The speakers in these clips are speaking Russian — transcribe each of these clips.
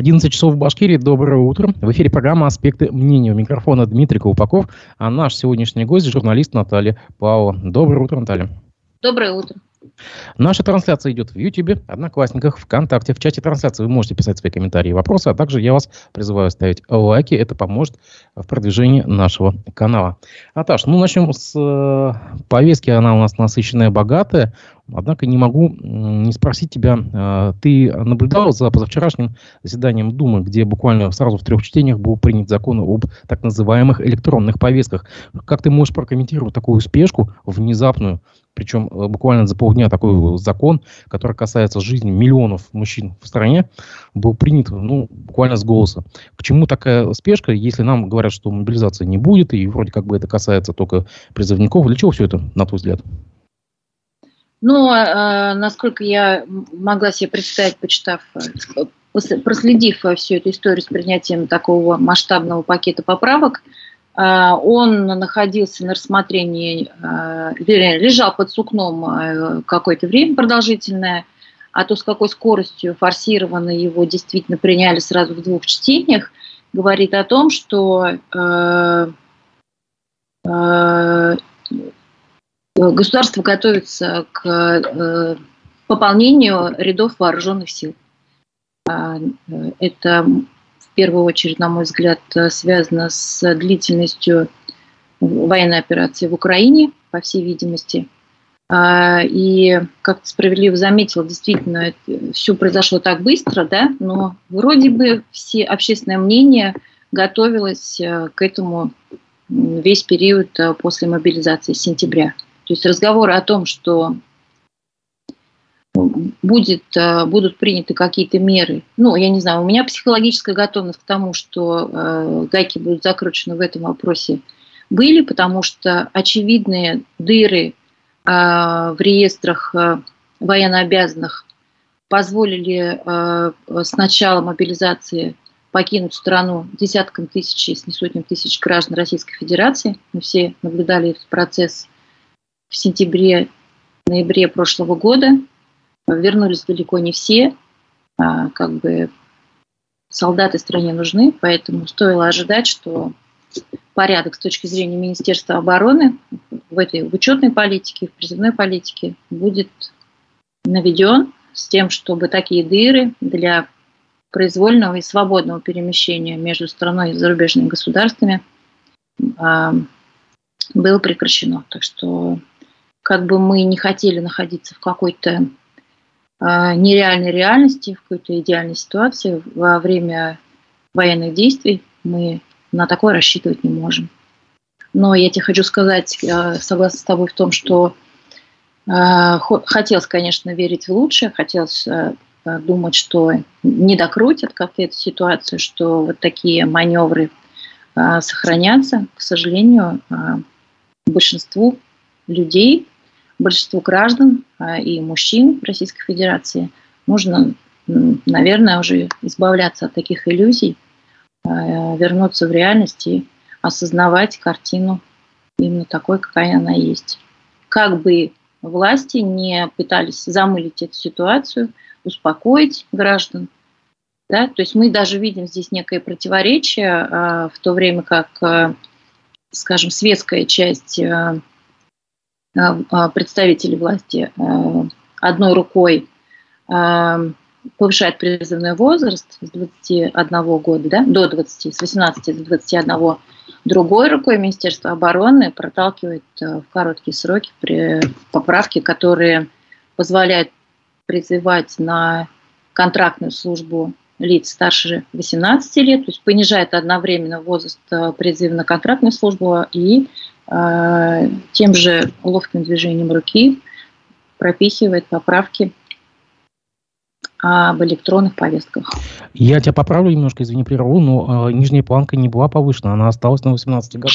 11 часов в Башкирии. Доброе утро. В эфире программа «Аспекты мнения». У микрофона Дмитрий Колпаков, а наш сегодняшний гость – журналист Наталья Павлова. Доброе утро, Наталья. Доброе утро. Наша трансляция идет в YouTube, Одноклассниках, ВКонтакте. В чате трансляции вы можете писать свои комментарии и вопросы, а также я вас призываю ставить лайки. Это поможет в продвижении нашего канала. Наташ, ну начнем с э, повестки. Она у нас насыщенная, богатая. Однако не могу не спросить тебя, э, ты наблюдал за позавчерашним заседанием Думы, где буквально сразу в трех чтениях был принят закон об так называемых электронных повестках. Как ты можешь прокомментировать такую спешку внезапную, причем э, буквально за полдня такой закон, который касается жизни миллионов мужчин в стране, был принят ну, буквально с голоса. К чему такая спешка, если нам говорят, что мобилизации не будет, и вроде как бы это касается только призывников? Для чего все это, на твой взгляд? Ну, э, насколько я могла себе представить, почитав, э, проследив всю эту историю с принятием такого масштабного пакета поправок, э, он находился на рассмотрении, э, вернее, лежал под сукном э, какое-то время продолжительное, а то, с какой скоростью форсированно его действительно приняли сразу в двух чтениях, говорит о том, что государство готовится к пополнению рядов вооруженных сил. А, это в первую очередь, на мой взгляд, связано с длительностью военной операции в Украине, по всей видимости. А, и, как ты справедливо заметил, действительно, все произошло так быстро, да, но вроде бы все общественное мнение готовилось э, к этому весь период после мобилизации сентября. То есть разговоры о том, что будет, э, будут приняты какие-то меры. Ну, я не знаю, у меня психологическая готовность к тому, что э, гайки будут закручены в этом вопросе, были, потому что очевидные дыры э, в реестрах военнообязанных позволили с начала мобилизации покинуть страну десяткам тысяч, если не сотням тысяч граждан Российской Федерации. Мы все наблюдали этот процесс в сентябре-ноябре прошлого года. Вернулись далеко не все. А, как бы солдаты стране нужны, поэтому стоило ожидать, что порядок с точки зрения Министерства обороны в этой в учетной политике, в призывной политике будет наведен с тем, чтобы такие дыры для произвольного и свободного перемещения между страной и зарубежными государствами э, было прекращено. Так что как бы мы не хотели находиться в какой-то нереальной реальности, в какой-то идеальной ситуации во время военных действий, мы на такое рассчитывать не можем. Но я тебе хочу сказать, э, согласна с тобой в том, что э, хотелось, конечно, верить в лучшее, хотелось э, думать, что не докрутят как-то эту ситуацию, что вот такие маневры сохранятся. К сожалению, большинству людей большинству граждан а, и мужчин Российской Федерации нужно, наверное, уже избавляться от таких иллюзий, а, вернуться в реальность и осознавать картину именно такой, какая она есть. Как бы власти не пытались замылить эту ситуацию, успокоить граждан, да? То есть мы даже видим здесь некое противоречие, а, в то время как, скажем, светская часть представители власти э, одной рукой повышает призывной возраст с 21 года да, до 20, с 18 до 21, другой рукой Министерство обороны проталкивает в короткие сроки поправки, которые позволяют призывать на контрактную службу лиц старше 18 лет, то есть понижает одновременно возраст призыва на контрактную службу и а, тем же ловким движением руки прописывает поправки об электронных повестках. Я тебя поправлю немножко, извини, прерву, но э, нижняя планка не была повышена, она осталась на 18 годах.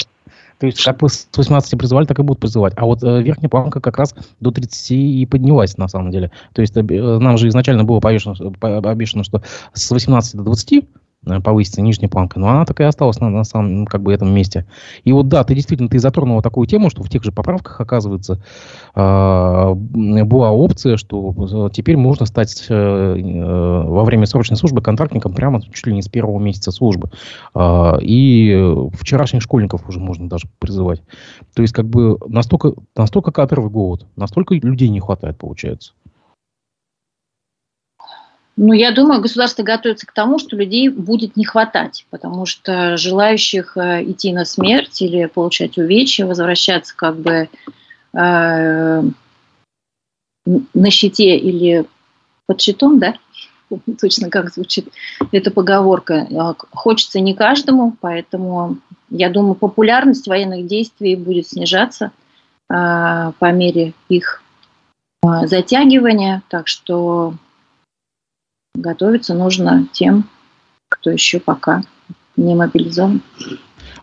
То есть как с 18 призывали, так и будут призывать. А вот э, верхняя планка как раз до 30 и поднялась на самом деле. То есть э, нам же изначально было повешено, обещано, что с 18 до 20 э, повысится нижняя планка, но она так и осталась на, на самом как бы этом месте. И вот да, ты действительно ты затронула такую тему, что в тех же поправках, оказывается, э, была опция, что э, теперь можно стать э, э, во время срочной службы контрактником прямо чуть ли не с первого месяца службы. Э, и вчерашних школьников уже можно даже призывать. То есть как бы настолько, настолько кадровый голод, настолько людей не хватает, получается. Ну, я думаю, государство готовится к тому, что людей будет не хватать, потому что желающих э, идти на смерть или получать увечья, возвращаться как бы э, на щите или под щитом, да, точно как звучит эта поговорка, э, хочется не каждому, поэтому я думаю, популярность военных действий будет снижаться э, по мере их э, затягивания, так что готовиться нужно тем, кто еще пока не мобилизован.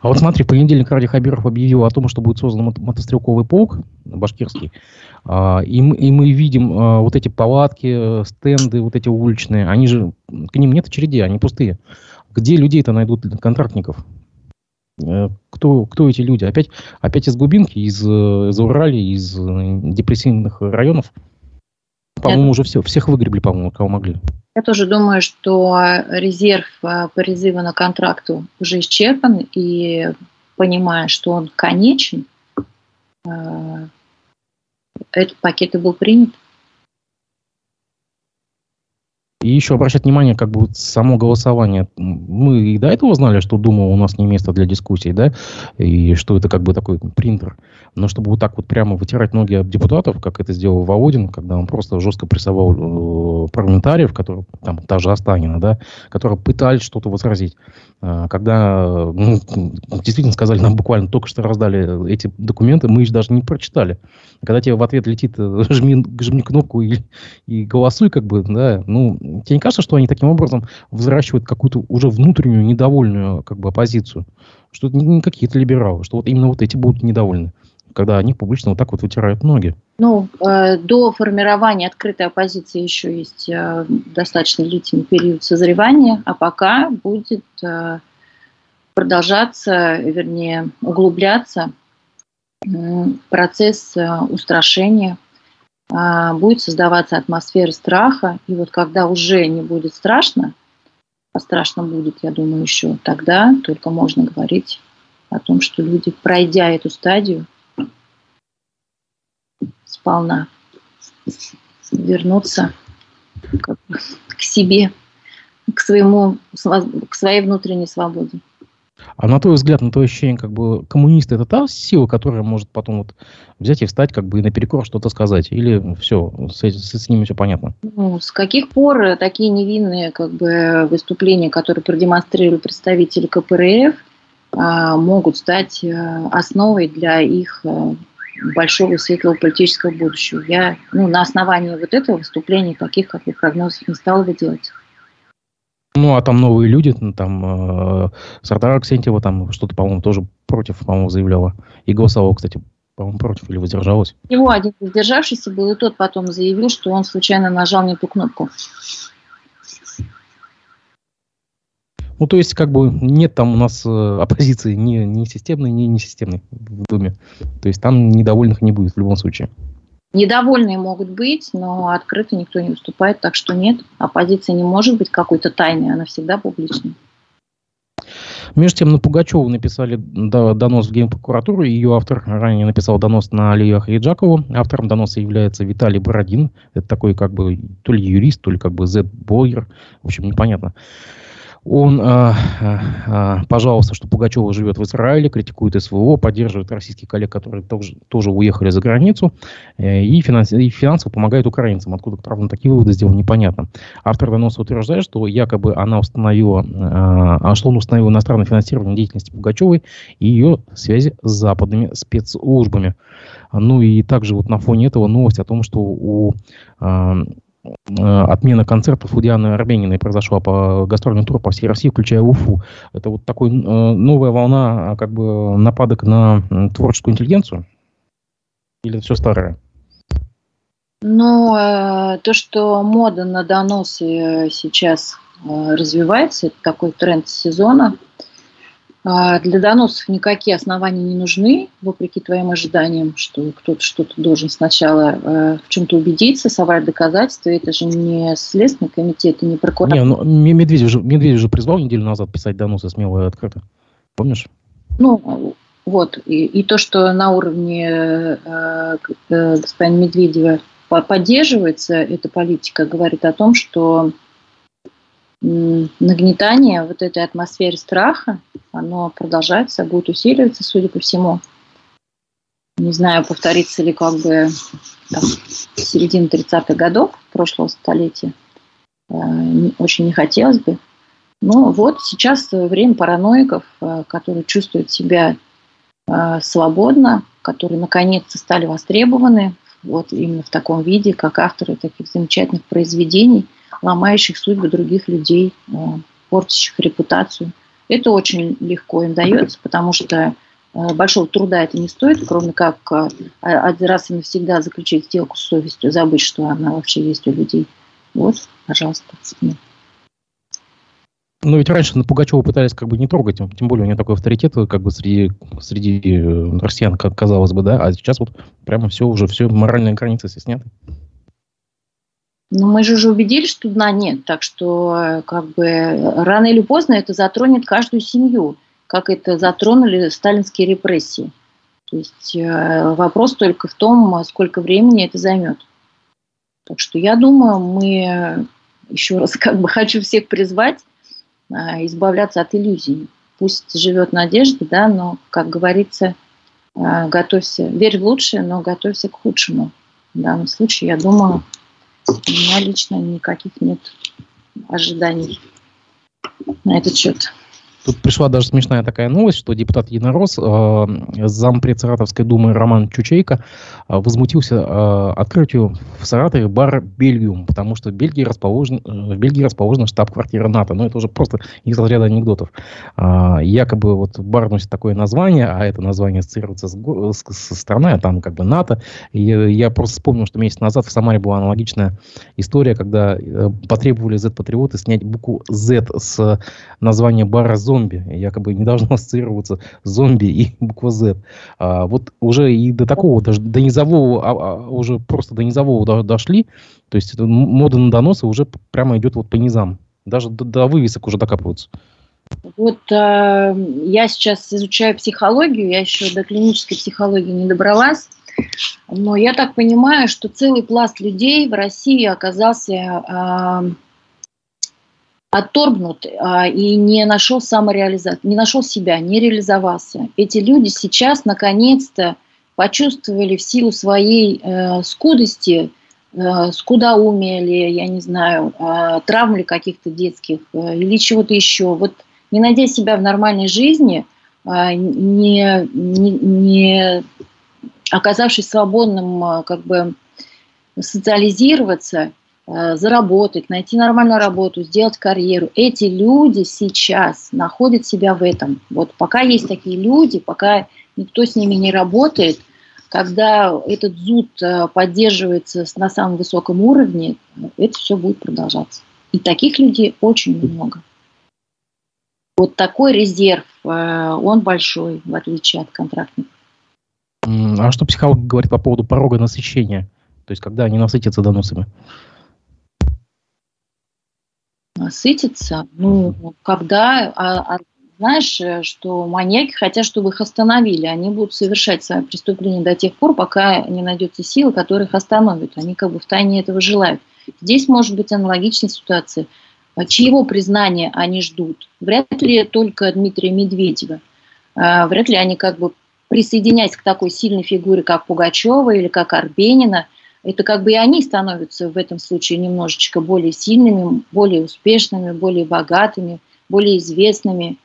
А вот смотри, в понедельник Ради Хабиров объявил о том, что будет создан мотострелковый полк башкирский. А, и мы, и мы видим а, вот эти палатки, стенды, вот эти уличные. Они же, к ним нет очередей, они пустые. Где людей-то найдут контрактников? Э, кто, кто эти люди? Опять, опять из глубинки, из, из Урали, из э, депрессивных районов? По-моему, уже все, всех выгребли, по-моему, кого могли. Я тоже думаю, что резерв э, по призыву на контракту уже исчерпан, и понимая, что он конечен, э, этот пакет и был принят. И еще обращать внимание, как бы само голосование. Мы и до этого знали, что Дума у нас не место для дискуссий, да, и что это как бы такой принтер. Но чтобы вот так вот прямо вытирать ноги об депутатов, как это сделал Володин, когда он просто жестко прессовал э, парламентариев, которые, там, та же Останина, да, которые пытались что-то возразить. Э, когда, ну, действительно сказали, нам буквально только что раздали эти документы, мы их даже не прочитали. Когда тебе в ответ летит э, жми, жми кнопку и, и голосуй, как бы, да, ну, тебе не кажется, что они таким образом взращивают какую-то уже внутреннюю недовольную как бы оппозицию? Что это не какие-то либералы, что вот именно вот эти будут недовольны когда они публично вот так вот вытирают ноги? Ну, э, до формирования открытой оппозиции еще есть э, достаточно длительный период созревания, а пока будет э, продолжаться, вернее, углубляться э, процесс э, устрашения а, будет создаваться атмосфера страха, и вот когда уже не будет страшно, а страшно будет, я думаю, еще тогда только можно говорить о том, что люди, пройдя эту стадию, сполна вернуться к, к себе, к своему, к своей внутренней свободе. А на твой взгляд, на твое ощущение, как бы коммунисты это та сила, которая может потом вот взять и встать, как бы и наперекор что-то сказать? Или все, с, с, с ними все понятно? Ну, с каких пор такие невинные как бы, выступления, которые продемонстрировали представители КПРФ, а, могут стать а, основой для их а, большого светлого политического будущего. Я ну, на основании вот этого выступления таких как бы прогнозов не стала бы делать. Ну, а там новые люди, ну, там э, Сардара Аксентьева там что-то, по-моему, тоже против, по-моему, заявляла. И голосовала, кстати, по-моему, против или воздержалась. Его один воздержавшийся был, и тот потом заявил, что он случайно нажал не ту кнопку. Ну, то есть, как бы, нет там у нас э, оппозиции ни, ни системной, ни несистемной в Думе. То есть, там недовольных не будет в любом случае. Недовольные могут быть, но открыто никто не выступает, так что нет, оппозиция не может быть какой-то тайной, она всегда публичной. Между тем, на Пугачеву написали донос в Генпрокуратуру. Ее автор ранее написал донос на Алию Ахриджакову. Автором доноса является Виталий Бородин. Это такой как бы то ли юрист, то ли как бы Z-блогер. В общем, непонятно. Он э, э, пожаловался, что Пугачева живет в Израиле, критикует СВО, поддерживает российских коллег, которые тоже, тоже уехали за границу, э, и, финанс, и финансово помогает украинцам. Откуда, правда, такие выводы сделал, непонятно. Автор доноса утверждает, что якобы она установила, э, что он установил иностранное финансирование деятельности Пугачевой и ее связи с западными спецслужбами. Ну и также вот на фоне этого новость о том, что у э, Э, отмена концертов у Дианы Арбениной произошла по гастрольному туру по всей России, включая Уфу. Это вот такой э, новая волна как бы нападок на творческую интеллигенцию? Или это все старое? Ну, э, то, что мода на доносы сейчас развивается. Это такой тренд сезона. А, для доносов никакие основания не нужны, вопреки твоим ожиданиям, что кто-то что-то должен сначала э, в чем-то убедиться, собрать доказательства. Это же не Следственный комитет и не прокуратура. Не, ну, Медведев же, Медведев же призвал неделю назад писать доносы смело и открыто. Помнишь? Ну, вот. И, и то, что на уровне э, э, господина Медведева поддерживается эта политика, говорит о том, что нагнетание вот этой атмосферы страха, оно продолжается, будет усиливаться, судя по всему. Не знаю, повторится ли как бы там, середина 30-х годов прошлого столетия. Э, очень не хотелось бы. Но вот сейчас время параноиков, э, которые чувствуют себя э, свободно, которые наконец-то стали востребованы вот именно в таком виде, как авторы таких замечательных произведений – ломающих судьбы других людей, э, портящих репутацию. Это очень легко им дается, потому что э, большого труда это не стоит, кроме как э, один раз и навсегда заключить сделку с совестью, забыть, что она вообще есть у людей. Вот, пожалуйста. Ну, ведь раньше на Пугачева пытались как бы не трогать, тем более у него такой авторитет как бы среди, среди россиян, казалось бы, да, а сейчас вот прямо все уже, все моральные границы все сняты. Но мы же уже убедились, что дна нет, так что э, как бы рано или поздно это затронет каждую семью, как это затронули сталинские репрессии. То есть э, вопрос только в том, сколько времени это займет. Так что я думаю, мы еще раз как бы хочу всех призвать э, избавляться от иллюзий. Пусть живет надежда, да, но, как говорится, готовься, верь в лучшее, но готовься к худшему. В данном случае, я думаю, у меня лично никаких нет ожиданий на этот счет. Тут пришла даже смешная такая новость, что депутат Единорос, э, зампред Саратовской думы Роман Чучейко, э, возмутился э, открытию в Саратове бара «Бельгиум», потому что в Бельгии расположен, э, в Бельгии расположена штаб-квартира НАТО. Но это уже просто из разряда анекдотов. Э, якобы вот бар носит такое название, а это название ассоциируется с, с, с страной, а там как бы НАТО. И я просто вспомнил, что месяц назад в Самаре была аналогичная история, когда э, потребовали Z-патриоты снять букву Z с названия бара «Зона», зомби. Якобы не должно ассоциироваться зомби и буква Z. А, вот уже и до такого, даже до низового, а, а, уже просто до низового до, дошли. То есть мода на доносы уже прямо идет вот по низам. Даже до, до вывесок уже докапываются. Вот э, я сейчас изучаю психологию, я еще до клинической психологии не добралась, но я так понимаю, что целый пласт людей в России оказался э, отторгнут а, и не нашел самореализацию, не нашел себя, не реализовался. Эти люди сейчас наконец-то почувствовали в силу своей э, скудости, э, скудоумия ли, я не знаю, э, травм ли каких-то детских э, или чего-то еще. Вот не найдя себя в нормальной жизни, э, не, не, не оказавшись свободным э, как бы социализироваться – заработать, найти нормальную работу, сделать карьеру. Эти люди сейчас находят себя в этом. Вот пока есть такие люди, пока никто с ними не работает, когда этот зуд э, поддерживается на самом высоком уровне, это все будет продолжаться. И таких людей очень много. Вот такой резерв, э, он большой, в отличие от контрактников. А что психолог говорит по поводу порога насыщения? То есть, когда они насытятся доносами? Насытиться. Ну, когда, а, а, знаешь, э, что маньяки хотят, чтобы их остановили. Они будут совершать свои преступления до тех пор, пока не найдется сила, которая их остановит. Они как бы в тайне этого желают. Здесь может быть аналогичная ситуация. А чьего признания они ждут? Вряд ли только Дмитрия Медведева. А, вряд ли они как бы присоединяясь к такой сильной фигуре, как Пугачева или как Арбенина – это как бы и они становятся в этом случае немножечко более сильными, более успешными, более богатыми, более известными.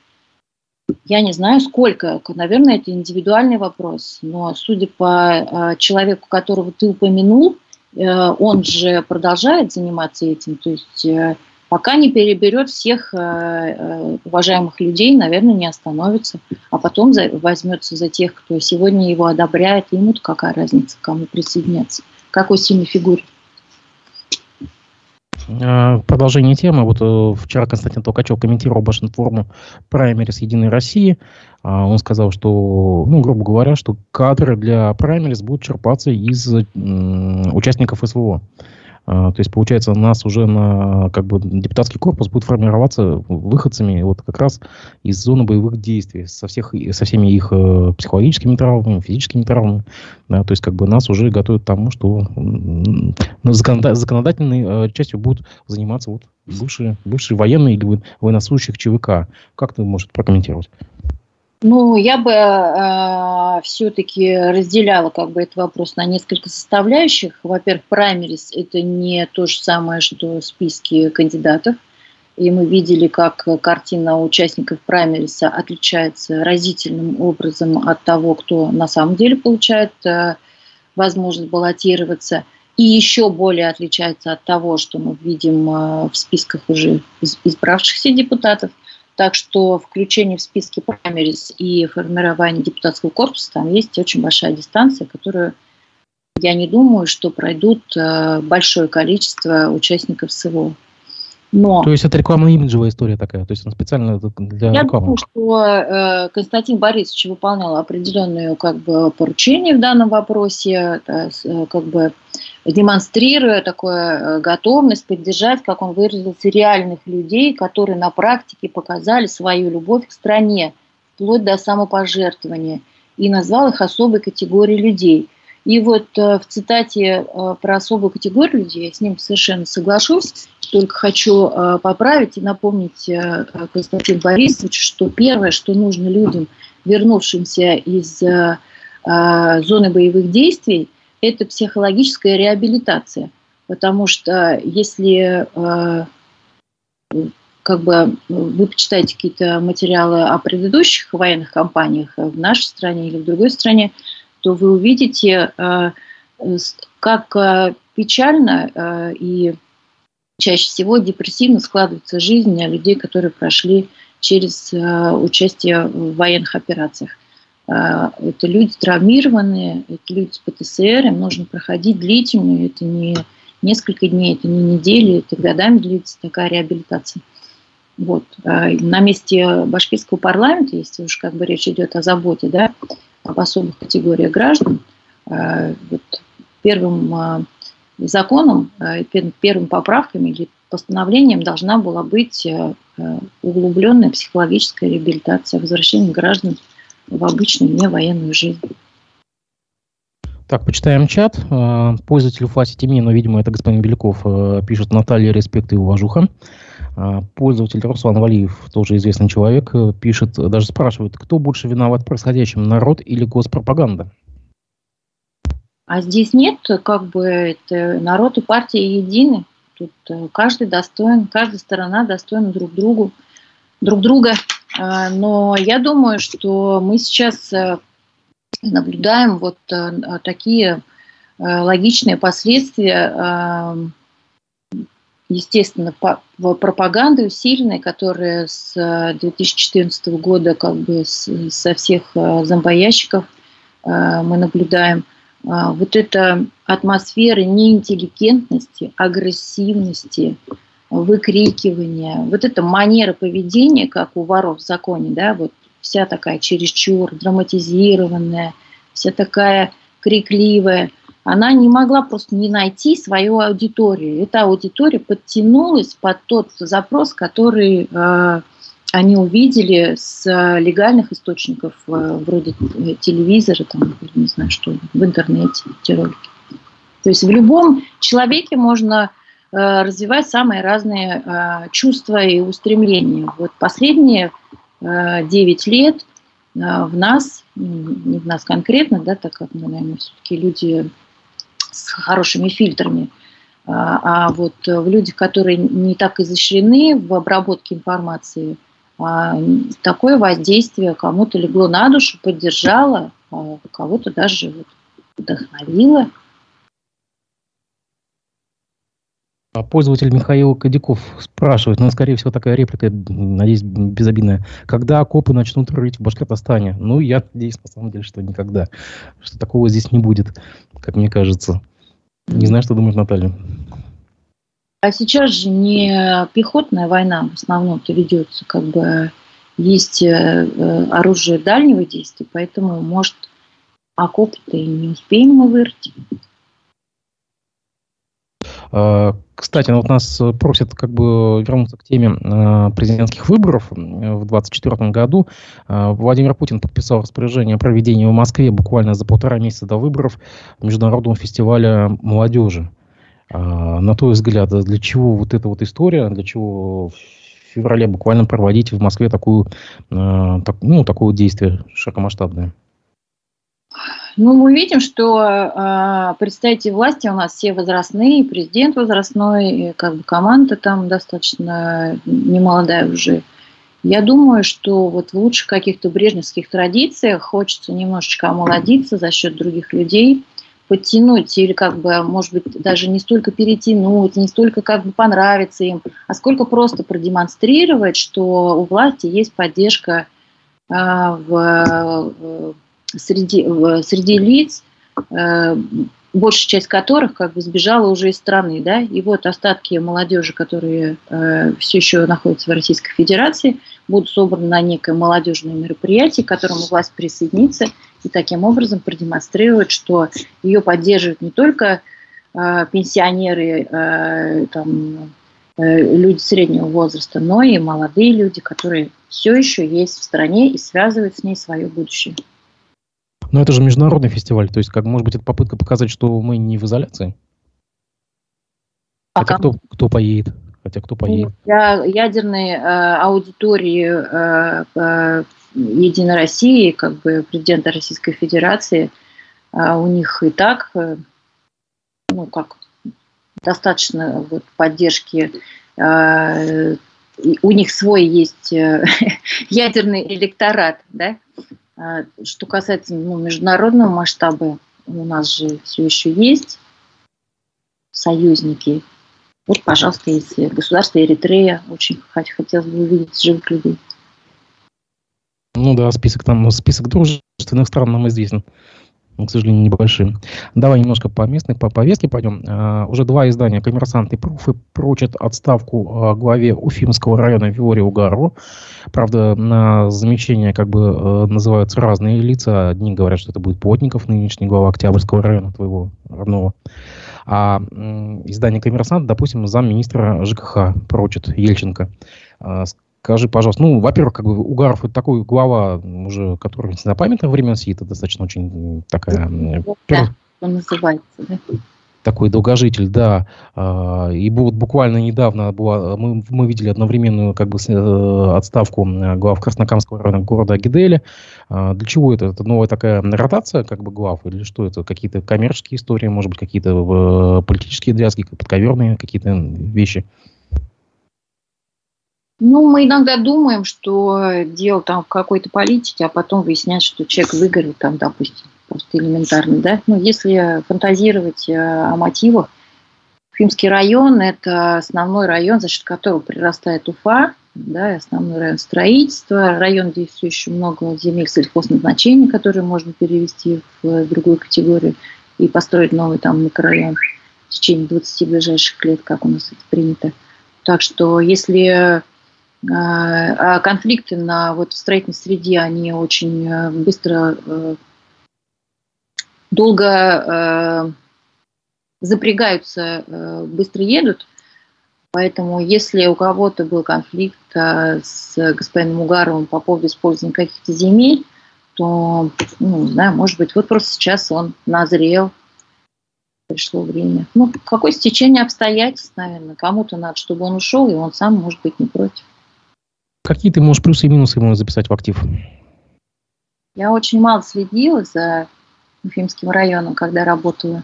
Я не знаю, сколько. Наверное, это индивидуальный вопрос. Но судя по э, человеку, которого ты упомянул, э, он же продолжает заниматься этим. То есть э, пока не переберет всех уважаемых людей, наверное, не остановится. А потом возьмется за тех, кто сегодня его одобряет. Ему-то какая разница, кому присоединяться какой сильной фигуре. Э, продолжение темы. Вот э, вчера Константин Толкачев комментировал Башинформу праймерис Единой России. А, он сказал, что, ну, грубо говоря, что кадры для праймерис будут черпаться из участников СВО. А, то есть, получается, нас уже на как бы депутатский корпус будет формироваться выходцами вот как раз из зоны боевых действий со, всех, со всеми их э, психологическими травмами, физическими травмами. Да, то есть, как бы нас уже готовят к тому, что ну, законодательной э, частью будут заниматься вот бывшие, бывшие военные или военнослужащих ЧВК. Как ты можешь прокомментировать? Ну, я бы э, все-таки разделяла как бы этот вопрос на несколько составляющих. Во-первых, праймерис – это не то же самое, что списки кандидатов. И мы видели, как картина участников праймериса отличается разительным образом от того, кто на самом деле получает э, возможность баллотироваться. И еще более отличается от того, что мы видим э, в списках уже избравшихся депутатов – так что включение в списки праймерис и формирование депутатского корпуса, там есть очень большая дистанция, которую я не думаю, что пройдут э, большое количество участников СВО. Но, то есть это рекламно-имиджевая история такая, то есть он специально для я рекламы? Я думаю, что э, Константин Борисович выполнял определенные как бы, поручения в данном вопросе, э, как бы демонстрируя такую э, готовность поддержать, как он выразился, реальных людей, которые на практике показали свою любовь к стране, вплоть до самопожертвования, и назвал их особой категорией людей. И вот э, в цитате э, про особую категорию людей я с ним совершенно соглашусь, только хочу поправить и напомнить Константину Борисовичу, что первое, что нужно людям, вернувшимся из зоны боевых действий – это психологическая реабилитация. Потому что если э, как бы вы почитаете какие-то материалы о предыдущих военных кампаниях в нашей стране или в другой стране, то вы увидите, э, как э, печально и чаще всего депрессивно складывается жизнь людей, которые прошли через участие в военных операциях. Это люди травмированные, это люди с ПТСР, им нужно проходить длительную, это не несколько дней, это не недели, это годами длится такая реабилитация. Вот. На месте башкирского парламента, если уж как бы речь идет о заботе, да, об особых категориях граждан, а, вот первым законом, первым поправками или постановлением должна была быть углубленная психологическая реабилитация, возвращение граждан в обычную не военную жизнь. Так, почитаем чат. Э, пользователь Фаси Теми, но, видимо, это господин Беляков, э, пишет Наталья, респект и уважуха. Э, пользователь Руслан Валиев, тоже известный человек, пишет, даже спрашивает, кто больше виноват в происходящем, народ или госпропаганда? А здесь нет, как бы, это народ и партия едины. Тут каждый достоин, каждая сторона достойна друг другу, друг друга. А, но я думаю, что мы сейчас э, наблюдаем вот э, такие э, логичные последствия, естественно, пропаганды усиленной, которая с 2014 года как бы со всех зомбоящиков мы наблюдаем. Вот эта атмосфера неинтеллигентности, агрессивности, выкрикивания, вот эта манера поведения, как у воров в законе, да, вот вся такая чересчур драматизированная, вся такая крикливая, она не могла просто не найти свою аудиторию. Эта аудитория подтянулась под тот запрос, который э, они увидели с легальных источников, э, вроде телевизора, там, не знаю что, в интернете, эти ролики. То есть в любом человеке можно Э, развивать самые разные э, чувства и устремления. Вот последние 9 э, лет в нас, не в нас конкретно, да, так как мы, наверное, все-таки люди с хорошими фильтрами, а вот в людях, которые не так изощрены в обработке информации, а, такое воздействие кому-то легло на душу, поддержало, а кого-то даже вдохновило. А пользователь Михаил Кадяков спрашивает, ну, скорее всего, такая реплика, надеюсь, безобидная. Когда окопы начнут рыть в Башкортостане? Ну, я надеюсь, на самом деле, что никогда. Что такого здесь не будет, как мне кажется. Не знаю, что думает Наталья. А сейчас же не пехотная война в основном-то ведется, как бы есть э, э, оружие дальнего действия, поэтому, может, окопы-то и не успеем мы вырыть. А, кстати, ну вот нас просят как бы вернуться к теме а, президентских выборов в 2024 году. А, Владимир Путин подписал распоряжение о проведении в Москве буквально за полтора месяца до выборов Международного фестиваля молодежи. На твой взгляд, для чего вот эта вот история, для чего в феврале буквально проводить в Москве такую, ну, такое действие широкомасштабное? Ну, мы видим, что э, представители власти у нас все возрастные, президент возрастной, и как бы команда там достаточно немолодая уже. Я думаю, что вот в лучших каких-то брежневских традициях хочется немножечко омолодиться за счет других людей, подтянуть или как бы, может быть, даже не столько перетянуть, не столько как бы понравиться им, а сколько просто продемонстрировать, что у власти есть поддержка э, в среди, среди лиц, э, большая часть которых как бы сбежала уже из страны, да, и вот остатки молодежи, которые э, все еще находятся в Российской Федерации, будут собраны на некое молодежное мероприятие, к которому власть присоединится, и таким образом продемонстрирует, что ее поддерживают не только э, пенсионеры, там, люди среднего возраста, но и молодые люди, которые все еще есть в стране и связывают с ней свое будущее. Но это же международный фестиваль, то есть, как может быть, это попытка показать, что мы не в изоляции? А Хотя кто, кто поедет? Хотя кто поедет? Для ядерной э, аудитории э, э, Единой России, как бы президента Российской Федерации, э, у них и так, э, ну как, достаточно вот, поддержки. Э, у них свой есть э, ядерный электорат, да, что касается ну, международного масштаба, у нас же все еще есть союзники. Вот, пожалуйста, если государство Эритрея, очень хотелось бы увидеть живых людей. Ну да, список там, список дружественных стран нам известен к сожалению, небольшим. Давай немножко по местной, по повестке пойдем. А, уже два издания «Коммерсант» и «Пруфы» прочат отставку а, главе Уфимского района Виоре Угару. Правда, на замечания как бы э, называются разные лица. Одни говорят, что это будет Плотников, нынешний глава Октябрьского района, твоего родного. А издание «Коммерсант», допустим, замминистра ЖКХ прочит Ельченко. А, Скажи, пожалуйста, ну, во-первых, как бы Угаров это такой глава, уже, который не запамятных времен сидит, это достаточно очень такая... Да, он называется, да? такой долгожитель, да. А, и вот буквально недавно была, мы, мы видели одновременную как бы э, отставку глав Краснокамского района города Агиделя. А, для чего это? Это новая такая ротация как бы глав? Или что это? Какие-то коммерческие истории, может быть, какие-то э, политические дрязги, подковерные какие-то вещи? Ну, мы иногда думаем, что дело там в какой-то политике, а потом выясняется, что человек выгорел там, допустим, просто элементарно, да. Но если фантазировать э, о мотивах, Фимский район – это основной район, за счет которого прирастает Уфа, да, основной район строительства, район, где все еще много земель сельхозназначения, которые можно перевести в другую категорию и построить новый там микрорайон в течение 20 ближайших лет, как у нас это принято. Так что если конфликты на вот в строительной среде, они очень э, быстро, э, долго э, запрягаются, быстро едут. Поэтому если у кого-то был конфликт с господином Угаровым по поводу использования каких-то земель, то, ну, не знаю, может быть, вот просто сейчас он назрел, пришло время. Ну, какое стечение обстоятельств, наверное. Кому-то надо, чтобы он ушел, и он сам, может быть, не против. Какие ты можешь плюсы и минусы ему записать в актив? Я очень мало следила за Уфимским районом, когда работала.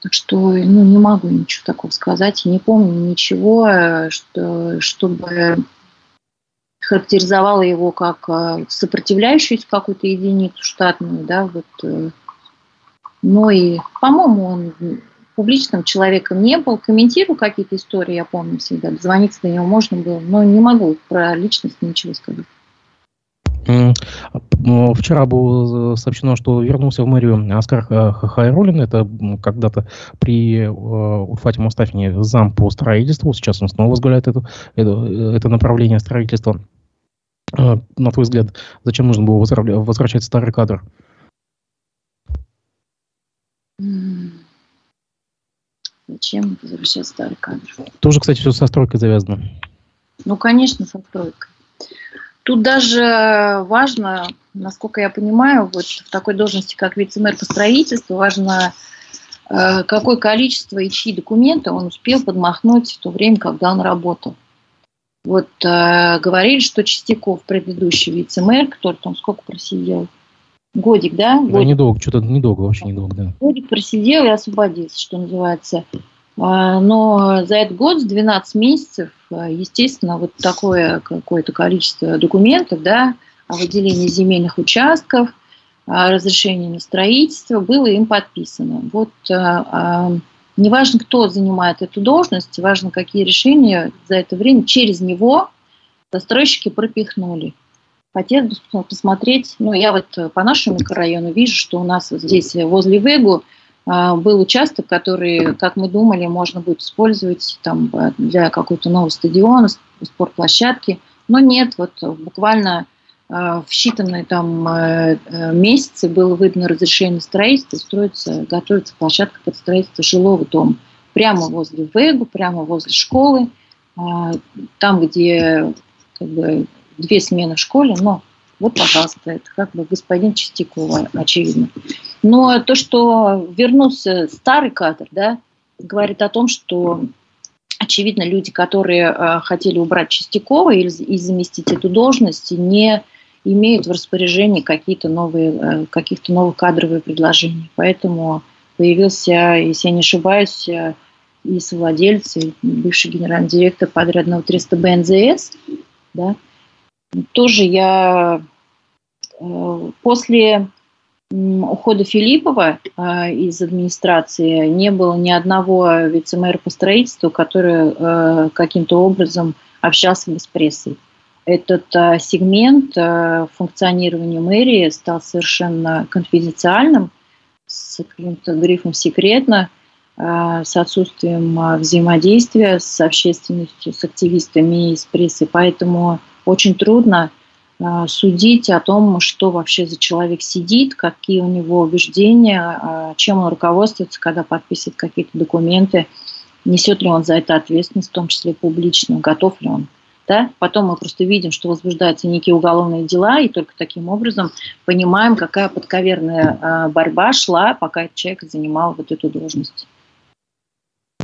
Так что ну, не могу ничего такого сказать. Я не помню ничего, что, чтобы характеризовало его как э, сопротивляющуюся какую-то единицу штатную, да, вот. Э. Но и, по-моему, он публичным человеком не был, комментирую какие-то истории, я помню всегда, звониться до него можно было, но не могу про личность ничего сказать. Вчера было сообщено, что вернулся в мэрию Оскар Хайрулин. Это когда-то при Урфате Мустафине зам по строительству. Сейчас он снова возглавляет это, это, это направление строительства. На твой взгляд, зачем нужно было возвращать старый кадр? Зачем возвращать старый кадр? Тоже, кстати, все со стройкой завязано. Ну, конечно, со стройкой. Тут даже важно, насколько я понимаю, вот в такой должности, как вице-мэр по строительству, важно, э, какое количество и чьи документы он успел подмахнуть в то время, когда он работал. Вот э, говорили, что Чистяков, предыдущий вице-мэр, который там сколько просидел, годик, да? Да, годик. недолго, что-то недолго, вообще недолго, да. Годик просидел и освободился, что называется. А, но за этот год, с 12 месяцев, а, естественно, вот такое какое-то количество документов, да, о выделении земельных участков, о разрешении на строительство было им подписано. Вот а, неважно, кто занимает эту должность, важно, какие решения за это время через него застройщики пропихнули. Хотелось бы посмотреть, ну, я вот по нашему микрорайону вижу, что у нас вот здесь возле Вегу а, был участок, который, как мы думали, можно будет использовать там, для какого-то нового стадиона, спортплощадки. Но нет, вот буквально а, в считанные там э, э, месяцы было выдано разрешение на строительство, строится, готовится площадка под строительство жилого дома. Прямо возле ВЭГу, прямо возле школы, а, там, где как бы, две смены в школе, но вот, пожалуйста, это как бы господин Чистякова, очевидно. Но то, что вернулся старый кадр, да, говорит о том, что очевидно, люди, которые э, хотели убрать Чистякова и, и заместить эту должность, не имеют в распоряжении какие-то новые, э, каких-то новых кадровые предложения. Поэтому появился, если я не ошибаюсь, э, и совладелец, и бывший генеральный директор подрядного треста БНЗС. Да. Тоже я э, после ухода Филиппова э, из администрации не было ни одного вице-мэра по строительству, который э, каким-то образом общался бы с прессой. Этот сегмент функционирования мэрии стал совершенно конфиденциальным, с каким-то грифом «секретно», с отсутствием взаимодействия с общественностью, с активистами и с прессой. Поэтому очень трудно – а, судить о том, что вообще за человек сидит, какие у него убеждения, а, чем он руководствуется, когда подписывает какие-то документы, несет ли он за это ответственность, в том числе публично, готов ли он. Да? Потом мы просто видим, что возбуждаются некие уголовные дела, и только таким образом понимаем, какая подковерная а, борьба шла, пока этот человек занимал вот эту должность.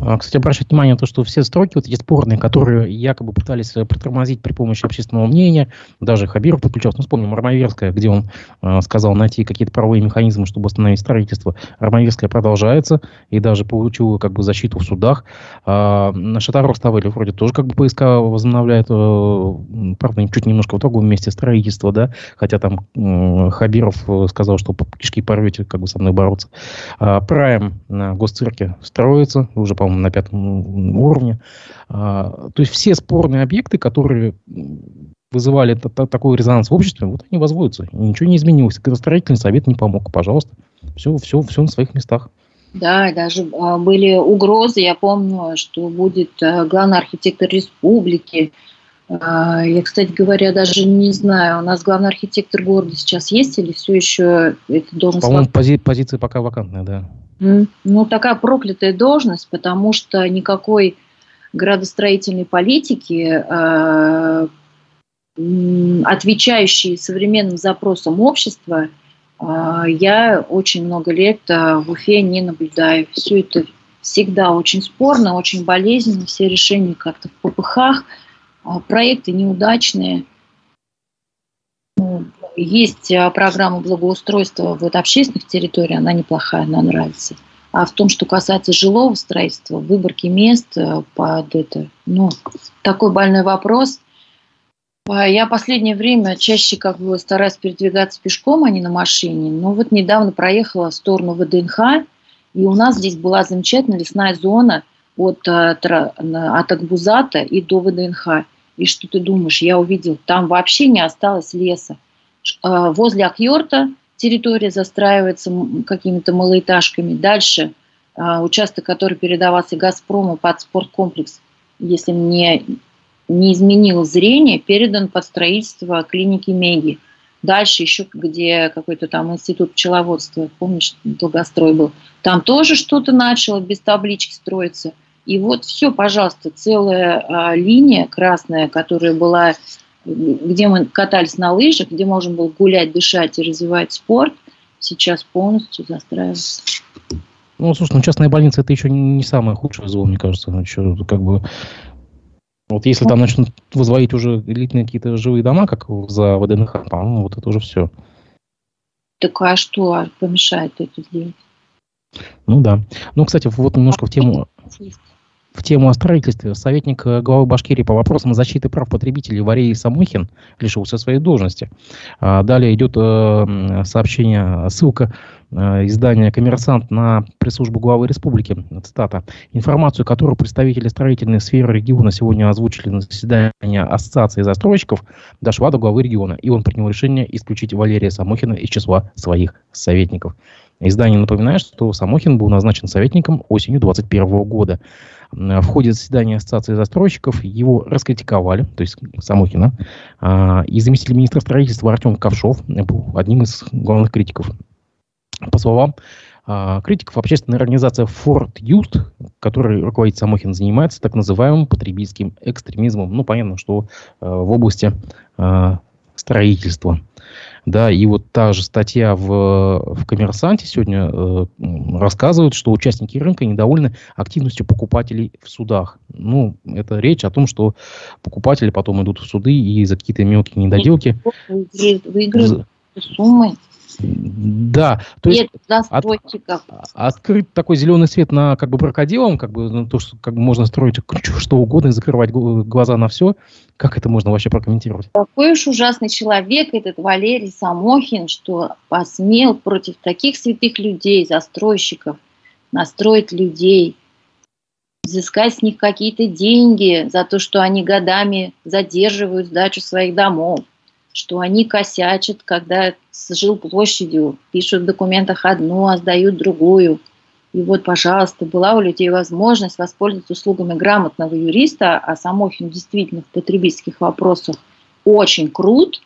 А, кстати, обращать внимание на то, что все строки, вот эти спорные, которые якобы пытались э, притормозить при помощи общественного мнения, даже Хабиров подключался, ну, вспомним Армавирская, где он э, сказал найти какие-то правовые механизмы, чтобы остановить строительство. Армавирская продолжается и даже получила как бы защиту в судах. На Шатаров ставили вроде тоже как бы ПСК возобновляет, э, правда, чуть немножко в другом месте строительства, да, хотя там э, Хабиров э, сказал, что кишки порвете, как бы со мной бороться. А, Прайм на госцирке строится, уже, по по-моему, на пятом уровне. А, то есть все спорные объекты, которые вызывали такой резонанс в обществе, вот они возводятся. И ничего не изменилось. Градостроительный совет не помог. Пожалуйста. Все, все, все на своих местах. Да, даже а, были угрозы. Я помню, что будет а, главный архитектор республики. Я, кстати говоря, даже не знаю, у нас главный архитектор города сейчас есть или все еще это должен... По-моему, пози- позиция пока вакантная, да. Ну, такая проклятая должность, потому что никакой градостроительной политики, э, отвечающей современным запросам общества, э, я очень много лет э, в Уфе не наблюдаю. Все это всегда очень спорно, очень болезненно, все решения как-то в попыхах, проекты неудачные – есть а, программа благоустройства вот общественных территорий, она неплохая, она нравится. А в том, что касается жилого строительства, выборки мест э, под это, ну, такой больной вопрос. А я последнее время чаще как бы стараюсь передвигаться пешком, а не на машине. Но вот недавно проехала в сторону ВДНХ, и у нас здесь была замечательная лесная зона от, э, от Акбузата и до ВДНХ. И что ты думаешь, я увидел, там вообще не осталось леса возле Ахьорта территория застраивается какими-то малоэтажками. Дальше участок, который передавался «Газпрому» под спорткомплекс, если мне не изменило зрение, передан под строительство клиники Меги. Дальше еще, где какой-то там институт пчеловодства, помнишь, долгострой был, там тоже что-то начало без таблички строиться. И вот все, пожалуйста, целая а, линия красная, которая была, где мы катались на лыжах, где можно было гулять, дышать и развивать спорт, сейчас полностью застраивается. Ну, слушай, ну частная больница это еще не самое худшее зло, мне кажется. Еще как бы вот если там начнут возводить уже длительные какие-то живые дома, как за ВДНХ, по-моему, вот это уже все. Так а что помешает это сделать? Ну да. Ну, кстати, вот немножко в тему в тему о строительстве советник э, главы Башкирии по вопросам защиты прав потребителей Варей Самохин лишился своей должности. А, далее идет э, сообщение, ссылка э, издания «Коммерсант» на пресс-службу главы республики. Цитата. Информацию, которую представители строительной сферы региона сегодня озвучили на заседании Ассоциации застройщиков, дошла до главы региона, и он принял решение исключить Валерия Самохина из числа своих советников. Издание напоминает, что Самохин был назначен советником осенью 2021 года. В ходе заседания Ассоциации застройщиков его раскритиковали, то есть Самохина, а, и заместитель министра строительства Артем Ковшов был одним из главных критиков. По словам а, критиков, общественная организация Ford Youth, которой руководит Самохин, занимается так называемым потребительским экстремизмом. Ну, понятно, что а, в области строительства. Да, и вот та же статья в, в «Коммерсанте» сегодня э, рассказывает, что участники рынка недовольны активностью покупателей в судах. Ну, это речь о том, что покупатели потом идут в суды и за какие-то мелкие недоделки... Выигрывают суммы да, то есть от, открыть такой зеленый свет на как бы крокодилом, как бы на то, что как бы можно строить что угодно и закрывать глаза на все, как это можно вообще прокомментировать? Такой уж ужасный человек этот Валерий Самохин, что посмел против таких святых людей, застройщиков, настроить людей, взыскать с них какие-то деньги за то, что они годами задерживают сдачу своих домов что они косячат, когда с жилплощадью пишут в документах одну, а сдают другую. И вот, пожалуйста, была у людей возможность воспользоваться услугами грамотного юриста, а Самохин действительно в потребительских вопросах очень крут,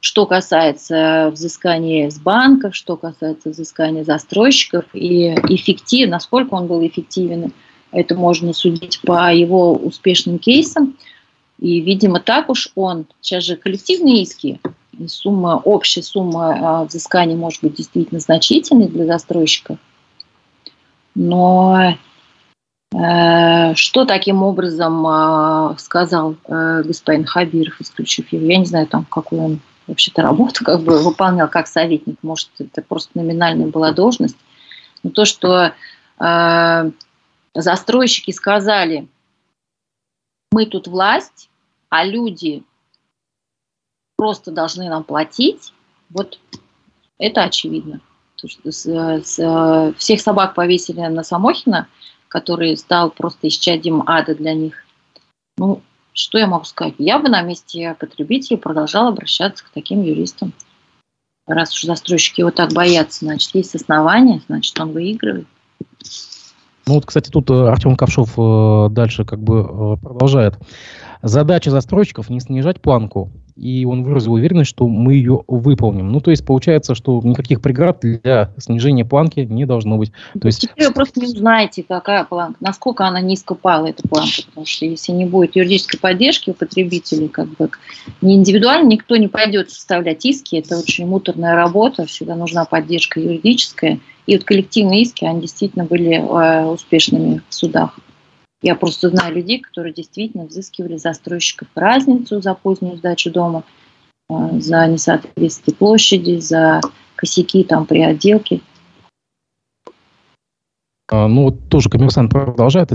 что касается взыскания с банков, что касается взыскания застройщиков и эффектив, насколько он был эффективен, это можно судить по его успешным кейсам. И, видимо, так уж он, сейчас же коллективные иски, сумма, общая сумма а, взыскания может быть действительно значительной для застройщика, но э, что таким образом э, сказал э, господин Хабиров, исключив его, я не знаю, там, какую он вообще-то работу как бы выполнял как советник, может, это просто номинальная была должность, но то, что э, застройщики сказали, мы тут власть, а люди просто должны нам платить, вот это очевидно. С, с, всех собак повесили на Самохина, который стал просто исчадием ада для них. Ну, что я могу сказать? Я бы на месте потребителей продолжала обращаться к таким юристам. Раз уж застройщики его так боятся, значит, есть основания, значит, он выигрывает. Ну вот, кстати, тут э, Артем Ковшов э, дальше как бы э, продолжает. Задача застройщиков не снижать планку, и он выразил уверенность, что мы ее выполним. Ну, то есть получается, что никаких преград для снижения планки не должно быть. То есть... Теперь вы просто не узнаете, какая планка, насколько она низко пала, эта планка, потому что если не будет юридической поддержки у потребителей, как бы не индивидуально никто не пойдет составлять иски, это очень муторная работа, всегда нужна поддержка юридическая, и вот коллективные иски, они действительно были э, успешными в судах. Я просто знаю людей, которые действительно взыскивали застройщиков разницу за позднюю сдачу дома, э, за несоответствие площади, за косяки там при отделке. А, ну, вот тоже коммерсант продолжает.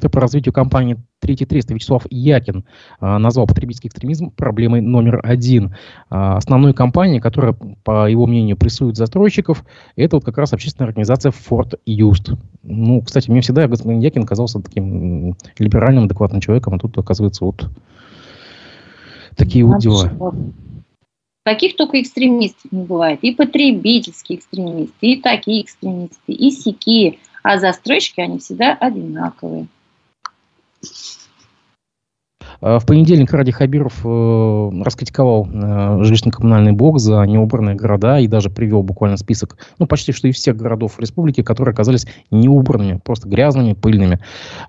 По развитию компании Третий трест Вячеслав Якин а, назвал потребительский экстремизм проблемой номер один. А, основной компанией, которая, по его мнению, прессует застройщиков, это вот как раз общественная организация Ford Used. Ну, кстати, мне всегда господин Якин казался таким либеральным, адекватным человеком, а тут, оказывается, вот такие вот дела. Каких только экстремистов не бывает. И потребительские экстремисты, и такие экстремисты, и сякие. А застройщики, они всегда одинаковые. А, в понедельник Ради Хабиров э, раскритиковал э, жилищно-коммунальный блок за неубранные города и даже привел буквально список, ну, почти что из всех городов республики, которые оказались неубранными, просто грязными, пыльными.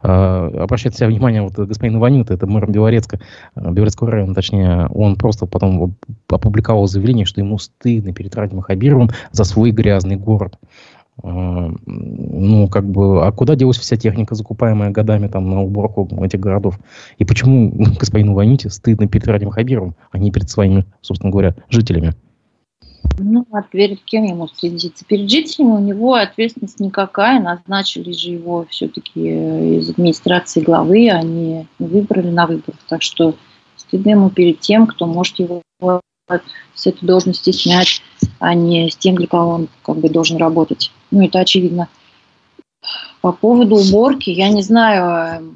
Э, обращает себя внимание вот господин Иванюта, это мэр Белорецка, э, Белорецкого района, точнее, он просто потом опубликовал заявление, что ему стыдно перед Радим Хабировым за свой грязный город. А, ну, как бы, а куда делась вся техника, закупаемая годами там на уборку этих городов? И почему господину Ваните стыдно перед Радим Хабировым, а не перед своими, собственно говоря, жителями? Ну, а перед кем ему стыдиться? Перед жителями у него ответственность никакая. Назначили же его все-таки из администрации главы, они выбрали на выборах. Так что стыдно ему перед тем, кто может его с этой должности снять, а не с тем, для кого он как бы должен работать. Ну, это очевидно. По поводу уборки, я не знаю,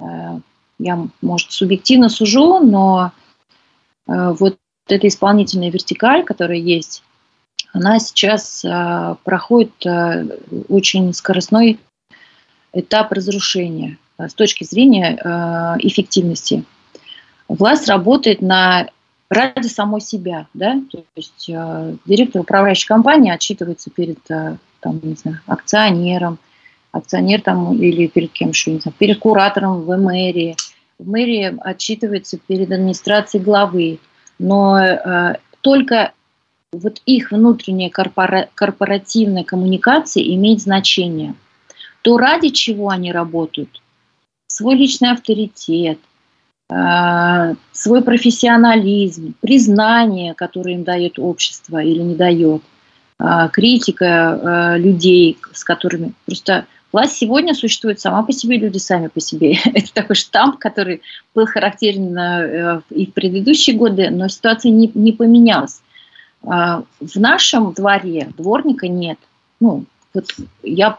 э, э, я, может, субъективно сужу, но э, вот эта исполнительная вертикаль, которая есть, она сейчас проходит очень скоростной этап разрушения с точки зрения эффективности. Власть работает на ради самой себя, да, то есть э, директор управляющей компании отчитывается перед э, там, не знаю, акционером, акционер там или перед кем еще, не знаю, перед куратором в мэрии, в мэрии отчитывается перед администрацией главы, но э, только вот их внутренняя корпора- корпоративная коммуникация имеет значение. То, ради чего они работают, свой личный авторитет, свой профессионализм, признание, которое им дает общество или не дает, э, критика э, людей, с которыми просто власть сегодня существует сама по себе, люди сами по себе. Это такой штамп, который был характерен и в предыдущие годы, но ситуация не, не поменялась. В нашем дворе дворника нет. Ну, вот я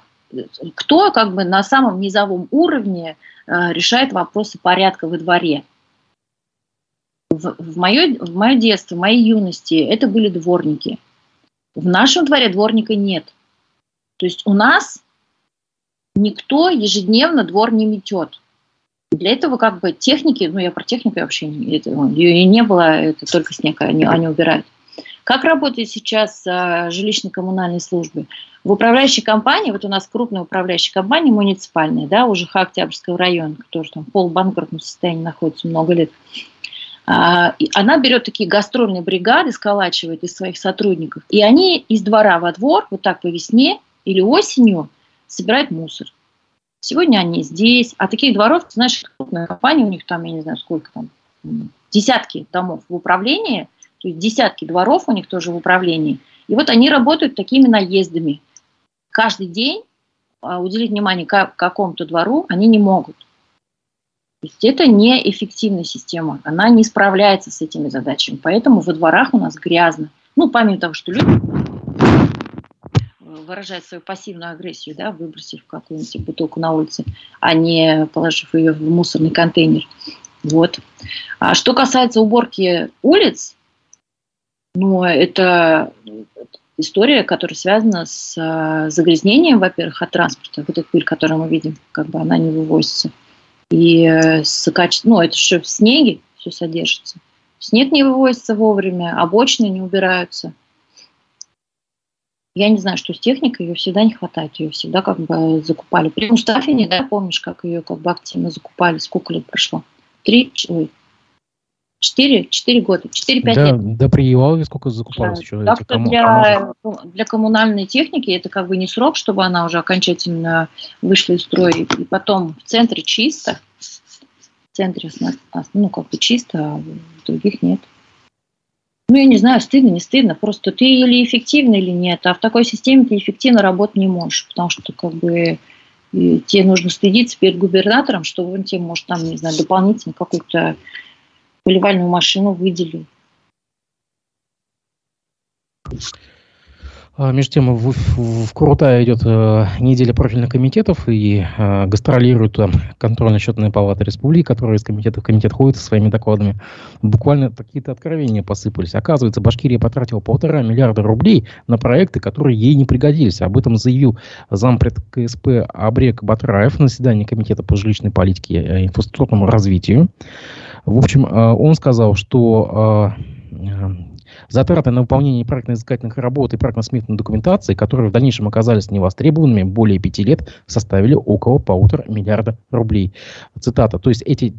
кто как бы на самом низовом уровне Э, решает вопросы порядка во дворе. В, в, мое, в мое детство, в моей юности это были дворники. В нашем дворе дворника нет. То есть у нас никто ежедневно двор не метет. Для этого как бы техники, ну я про технику вообще не, это, ее и не было, это только снег они, они убирают. Как работает сейчас а, жилищно-коммунальные службы? В управляющей компании, вот у нас крупная управляющая компания муниципальная, да, уже Октябрьского района, который там в полубанкротном состоянии находится много лет, а, она берет такие гастрольные бригады, сколачивает из своих сотрудников, и они из двора во двор, вот так по весне или осенью, собирают мусор. Сегодня они здесь, а таких дворов, знаешь, крупная компания, у них там, я не знаю, сколько там, десятки домов в управлении – то есть десятки дворов у них тоже в управлении. И вот они работают такими наездами. Каждый день а, уделить внимание какому-то двору они не могут. То есть это неэффективная система, она не справляется с этими задачами. Поэтому во дворах у нас грязно. Ну, помимо того, что люди выражают свою пассивную агрессию, да, выбросив какую-нибудь бутылку на улице, а не положив ее в мусорный контейнер. Вот. А что касается уборки улиц, но это история, которая связана с а, загрязнением, во-первых, от транспорта. Вот эта пыль, которую мы видим, как бы она не вывозится. И э, с качеством, ну, это же в снеге все содержится. Снег не вывозится вовремя, обочины не убираются. Я не знаю, что с техникой, ее всегда не хватает, ее всегда как бы закупали. При Мустафине, да, помнишь, как ее как бы активно закупали, сколько лет прошло? Три, ой, 4, 4 года, 4-5 да, лет. Да при Елаве сколько закупалось да. еще? Так что для, ну, для коммунальной техники это как бы не срок, чтобы она уже окончательно вышла из строя. И потом в центре чисто, в центре ну как бы чисто, а других нет. Ну, я не знаю, стыдно, не стыдно. Просто ты или эффективный, или нет. А в такой системе ты эффективно работать не можешь, потому что как бы тебе нужно стыдиться перед губернатором, что он тебе может там, не знаю, дополнительно какой-то поливальную машину выделил. А, между тем, в, в, Крутая идет э, неделя профильных комитетов, и э, гастролируют там контрольно-счетные палаты республики, которые из комитета в комитет ходят со своими докладами. Буквально какие-то откровения посыпались. Оказывается, Башкирия потратила полтора миллиарда рублей на проекты, которые ей не пригодились. Об этом заявил зампред КСП Абрек Батраев на заседании комитета по жилищной политике и инфраструктурному развитию. В общем, э, он сказал, что э, Затраты на выполнение проектно-изыскательных работ и проектно-сметной документации, которые в дальнейшем оказались невостребованными более пяти лет, составили около полутора миллиарда рублей. Цитата. То есть эти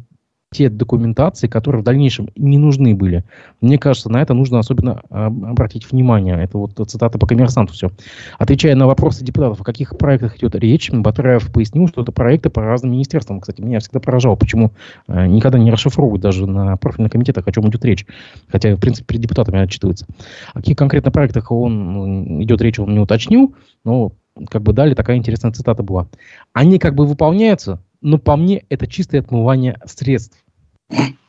те документации, которые в дальнейшем не нужны были. Мне кажется, на это нужно особенно а, обратить внимание. Это вот цитата по коммерсанту все. Отвечая на вопросы депутатов, о каких проектах идет речь, Батраев пояснил, что это проекты по разным министерствам. Кстати, меня всегда поражало, почему э, никогда не расшифровывают даже на профильных комитетах, о чем идет речь. Хотя, в принципе, перед депутатами отчитывается. О каких конкретно проектах он идет речь, он не уточнил, но как бы дали такая интересная цитата была. Они как бы выполняются, но по мне это чистое отмывание средств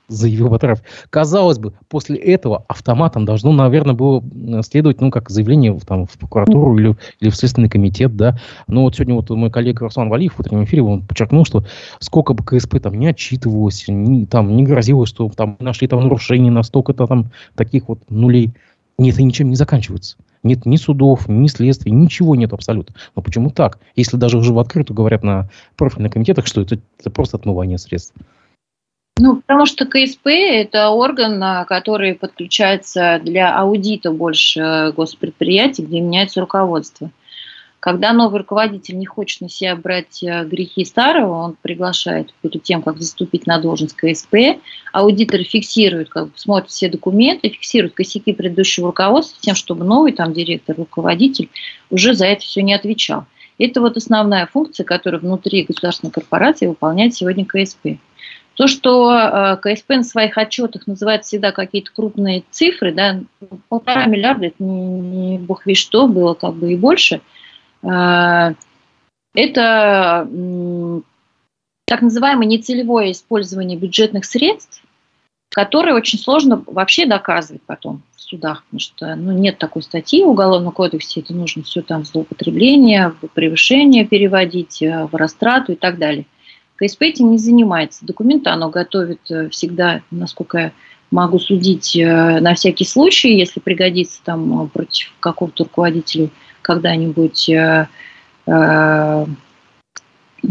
заявил Батаров. Казалось бы, после этого автоматом должно, наверное, было следовать, ну, как заявление там, в прокуратуру или, или в Следственный комитет, да. Но вот сегодня вот мой коллега Руслан Валиев в утреннем эфире, он подчеркнул, что сколько бы КСП там не отчитывалось, не, там, не грозилось, что там нашли там нарушения на столько-то там таких вот нулей. Нет, это ничем не заканчивается. Нет ни судов, ни следствий, ничего нет абсолютно. Но почему так? Если даже уже в открытую говорят на профильных комитетах, что это, это просто отмывание средств. Ну, потому что КСП – это орган, который подключается для аудита больше госпредприятий, где меняется руководство. Когда новый руководитель не хочет на себя брать э, грехи старого, он приглашает перед тем, как заступить на должность КСП, аудиторы фиксируют, как бы смотрят все документы, фиксируют косяки предыдущего руководства, тем, чтобы новый там директор, руководитель уже за это все не отвечал. Это вот основная функция, которую внутри государственной корпорации выполняет сегодня КСП. То, что э, КСП на своих отчетах называет всегда какие-то крупные цифры, да, полтора миллиарда, это не, бог весь что, было как бы и больше, это так называемое нецелевое использование бюджетных средств, которое очень сложно вообще доказывать потом в судах, потому что ну, нет такой статьи в Уголовном кодексе, это нужно все там в злоупотребление, в превышение переводить, э, в растрату и так далее. КСП этим не занимается. Документы оно готовит э, всегда, насколько я могу судить, э, на всякий случай, если пригодится там против какого-то руководителя когда-нибудь э, э,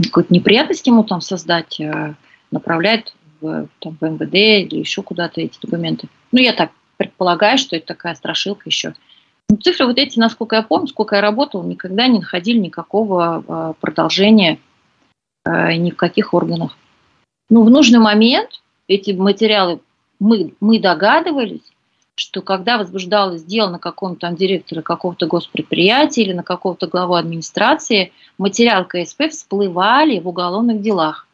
какую-то неприятность ему там создать, э, направляет в, там, в МВД или еще куда-то эти документы. Ну, я так предполагаю, что это такая страшилка еще. Но цифры вот эти, насколько я помню, сколько я работал, никогда не находили никакого э, продолжения э, ни в каких органах. Ну, в нужный момент эти материалы мы, мы догадывались, что когда возбуждалось дело на каком-то там директора какого-то госпредприятия или на какого-то главу администрации, материал КСП всплывали в уголовных делах.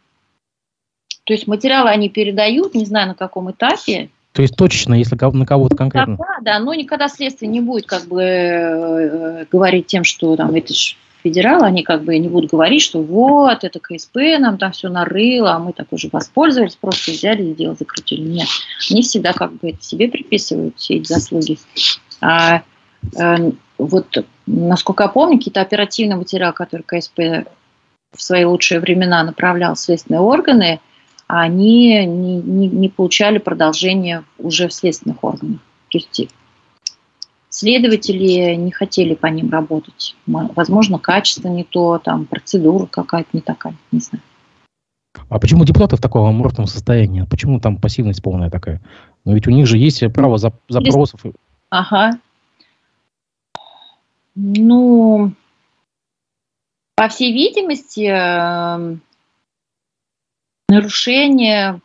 То есть материалы они передают, не знаю на каком этапе. То есть точечно, если на кого-то конкретно. Да, да, но никогда следствие не будет как бы э, говорить тем, что там это ж федералы, они как бы не будут говорить, что вот, это КСП нам там все нарыло, а мы так уже воспользовались, просто взяли и дело закрутили. Нет, они всегда как бы это себе приписывают, все эти заслуги. А э, вот, насколько я помню, какие-то оперативные материалы, которые КСП в свои лучшие времена направлял в следственные органы, они не, не, не получали продолжения уже в следственных органах. То есть Следователи не хотели по ним работать. Возможно, качество не то, там процедура какая-то не такая, не знаю. А почему депутаты в таком аморфном состоянии? Почему там пассивность полная такая? Но ведь у них же есть право запросов. Ага. Ну, по всей видимости, эм, нарушение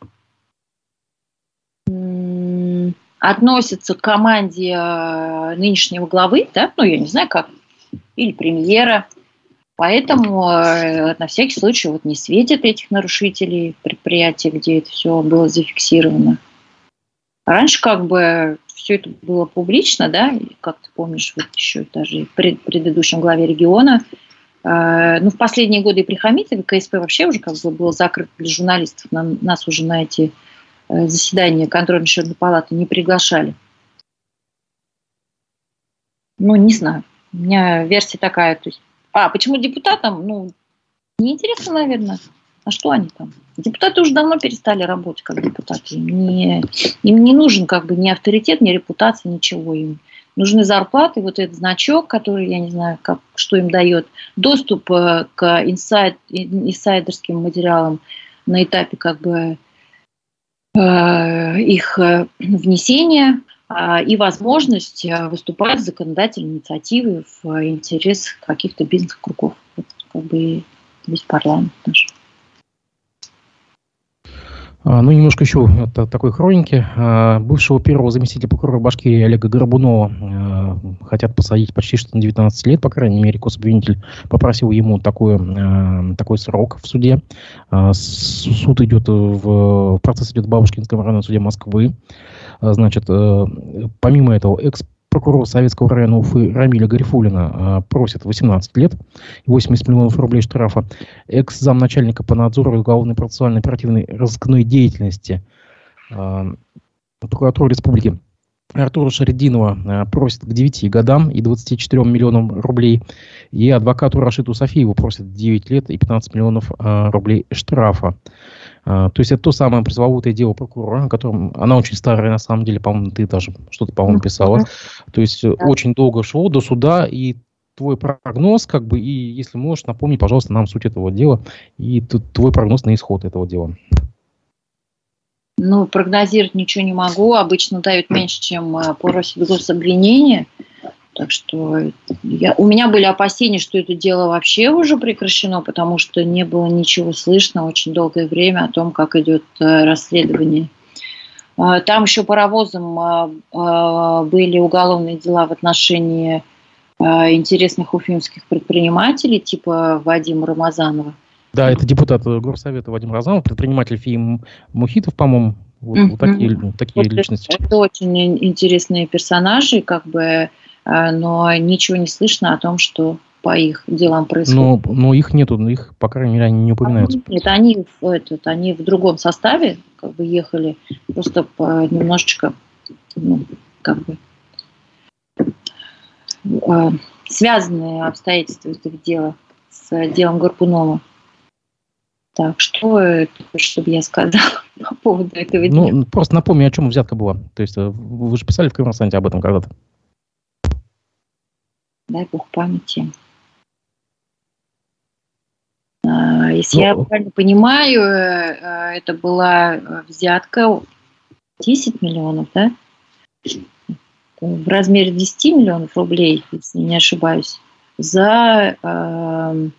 относится к команде э, нынешнего главы, да, ну, я не знаю как, или премьера. Поэтому э, на всякий случай вот не светит этих нарушителей предприятий, где это все было зафиксировано. Раньше как бы все это было публично, да, как ты помнишь, вот еще даже в предыдущем главе региона. Э, ну, в последние годы и при Хамите КСП вообще уже как бы было закрыто для журналистов. Нас уже на эти заседание контрольно-счетной палаты не приглашали. Ну, не знаю. У меня версия такая, то есть, а почему депутатам? Ну, неинтересно, наверное. А что они там? Депутаты уже давно перестали работать как депутаты. Им не, им не нужен как бы ни авторитет, ни репутация, ничего. Им нужны зарплаты, вот этот значок, который, я не знаю, как, что им дает, доступ э, к инсайд, инсайдерским материалам на этапе как бы э, их э, внесения э, и возможность э, выступать с законодательной инициативой в интерес каких-то бизнес-кругов. Как бы весь парламент наш. А, ну, немножко еще от такой хроники. А, бывшего первого заместителя прокурора Башкирии Олега Горбунова а, хотят посадить почти что на 19 лет, по крайней мере, гособвинитель попросил ему такой, такой срок в суде. Суд идет в... Процесс идет в Бабушкинском районном суде Москвы. Значит, э, помимо этого, экс прокурор Советского района Уфы Рамиля Гарифулина а, просит 18 лет и 80 миллионов рублей штрафа. Экс-замначальника по надзору уголовной процессуальной оперативной разыскной деятельности а, прокуратуры республики Артура Шарединова а, просит к 9 годам и 24 миллионам рублей. И адвокату Рашиду Софиеву просит 9 лет и 15 миллионов рублей штрафа. А, то есть это то самое пресловутое дело прокурора, о котором она очень старая, на самом деле, по-моему, ты даже что-то, по-моему, писала. То есть да. очень долго шло до суда, и твой прогноз, как бы, и если можешь, напомни, пожалуйста, нам суть этого дела и твой прогноз на исход этого дела. Ну, прогнозировать ничего не могу. Обычно дают меньше, чем а, просит гособвинение. Так что я, у меня были опасения, что это дело вообще уже прекращено, потому что не было ничего слышно очень долгое время о том, как идет э, расследование. А, там еще паровозом а, а, были уголовные дела в отношении интересных уфимских предпринимателей, типа Вадима Рамазанова. Да, это депутат Горсовета Вадим Разанов, предприниматель Фим Мухитов, по-моему, вот, mm-hmm. вот такие, такие вот личности. Это очень интересные персонажи, как бы но ничего не слышно о том, что по их делам происходит. Но, но их нету, их, по крайней мере, они не упоминаются. Нет, они в, этот, они в другом составе как бы ехали, просто по, немножечко, ну, как бы, э, связанные обстоятельства этого дела с делом Гарпунова. Так, что это, чтобы я сказала по поводу этого ну, дела? Ну, просто напомню, о чем взятка была. То есть э, вы же писали в Коммерсанте об этом когда-то дай бог памяти. А, если ну, я правильно понимаю, э, э, это была взятка 10 миллионов, да? В размере 10 миллионов рублей, если не ошибаюсь, за эм,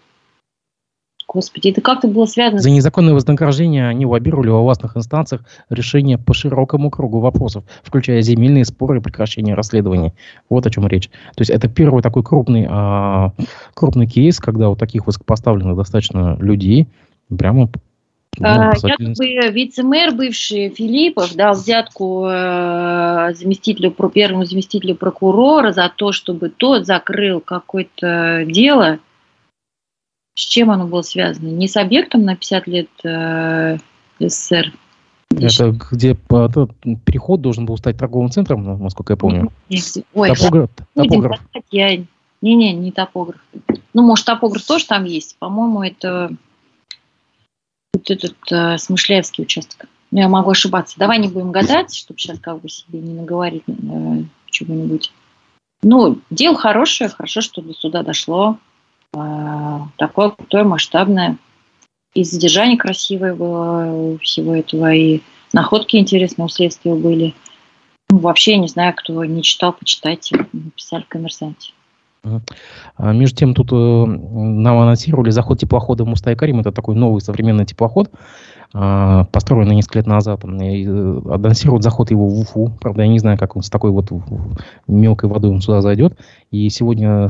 Господи, это как-то было связано... За незаконное вознаграждение они лоббировали во властных инстанциях решение по широкому кругу вопросов, включая земельные споры и прекращение расследований. Вот о чем речь. То есть это первый такой крупный, а, крупный кейс, когда у таких высокопоставленных достаточно людей прямо ну, а, Якобы вице-мэр бывший Филиппов дал взятку э, заместителю, первому заместителю прокурора за то, чтобы тот закрыл какое-то дело, с чем оно было связано? Не с объектом на 50 лет э, СССР? Это где переход должен был стать торговым центром, насколько я помню. Ой, топограф. топограф. Я... Не-не, не топограф. Ну, может, топограф тоже там есть. По-моему, это вот этот э, Смышляевский участок. Но я могу ошибаться. Давай не будем гадать, чтобы сейчас как бы себе не наговорить э, чего-нибудь. Ну, дело хорошее, хорошо, что до суда дошло. А, такое крутое, масштабное. И задержание красивое было всего этого, и находки интересные у следствия были. Ну, вообще, не знаю, кто не читал, почитайте. Написали в «Коммерсанте». А, между тем, тут э, нам анонсировали заход теплохода Мустай Карим. Это такой новый современный теплоход. А, построенный несколько лет назад. Э, анонсируют заход его в Уфу. Правда, я не знаю, как он с такой вот мелкой водой он сюда зайдет. И сегодня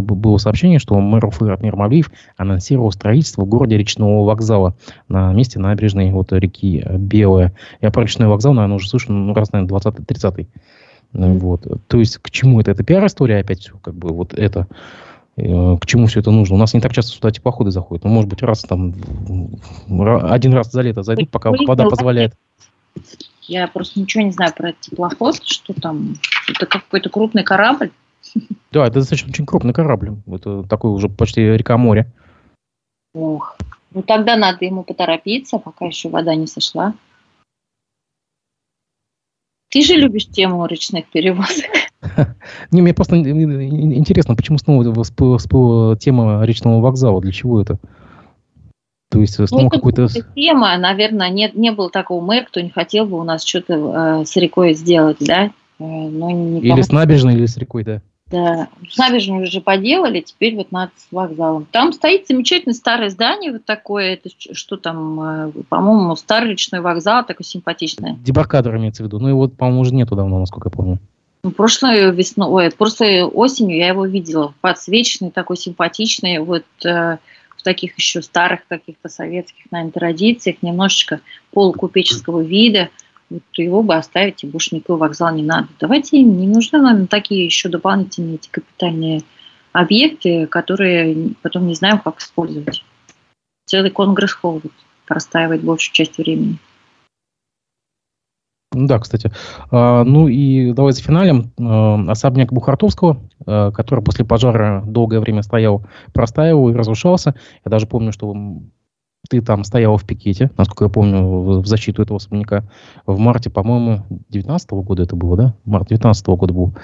было сообщение, что мэр Уфы Ратмир Мавлиев анонсировал строительство в городе речного вокзала на месте набережной вот реки Белая. Я про речной вокзал, наверное, уже слышу ну, раз, наверное, 20-30. Вот. То есть к чему это? Это пиар-история опять все, как бы вот это. Э, к чему все это нужно. У нас не так часто сюда теплоходы заходят. Ну, может быть, раз там, один раз за лето зайдут, пока вода позволяет. Я просто ничего не знаю про теплоход, что там. Это какой-то крупный корабль. Да, это достаточно очень крупный корабль. Это такой уже почти река моря. Ох, ну тогда надо ему поторопиться, пока еще вода не сошла. Ты же любишь тему речных перевозок. Не, мне просто интересно, почему снова всплыла тема речного вокзала? Для чего это? То есть снова ну, какой-то... Тема, наверное, нет, не было такого мэра, кто не хотел бы у нас что-то э, с рекой сделать, да? Э, но никому... Или с набережной, или с рекой, да. Да, с набережной уже поделали, теперь вот над вокзалом. Там стоит замечательное старое здание, вот такое, это что там, э, по-моему, старый речной вокзал, такой симпатичный. Дебаркадер имеется в виду, ну его, по-моему, уже нету давно, насколько я помню. Ну, прошлой весной, ой, прошлой осенью я его видела, подсвеченный, такой симпатичный, вот э, в таких еще старых каких-то советских, наверное, традициях, немножечко полукупеческого вида – вот его бы оставить, и больше никакой вокзал не надо. Давайте не нужны нам такие еще дополнительные эти капитальные объекты, которые потом не знаем, как использовать. Целый конгресс-холл вот простаивает большую часть времени. Да, кстати. А, ну и давайте финалем. А, особняк Бухартовского, а, который после пожара долгое время стоял, простаивал и разрушался. Я даже помню, что ты там стояла в пикете, насколько я помню, в защиту этого особняка. В марте, по-моему, 19 года это было, да? Март 19 года был.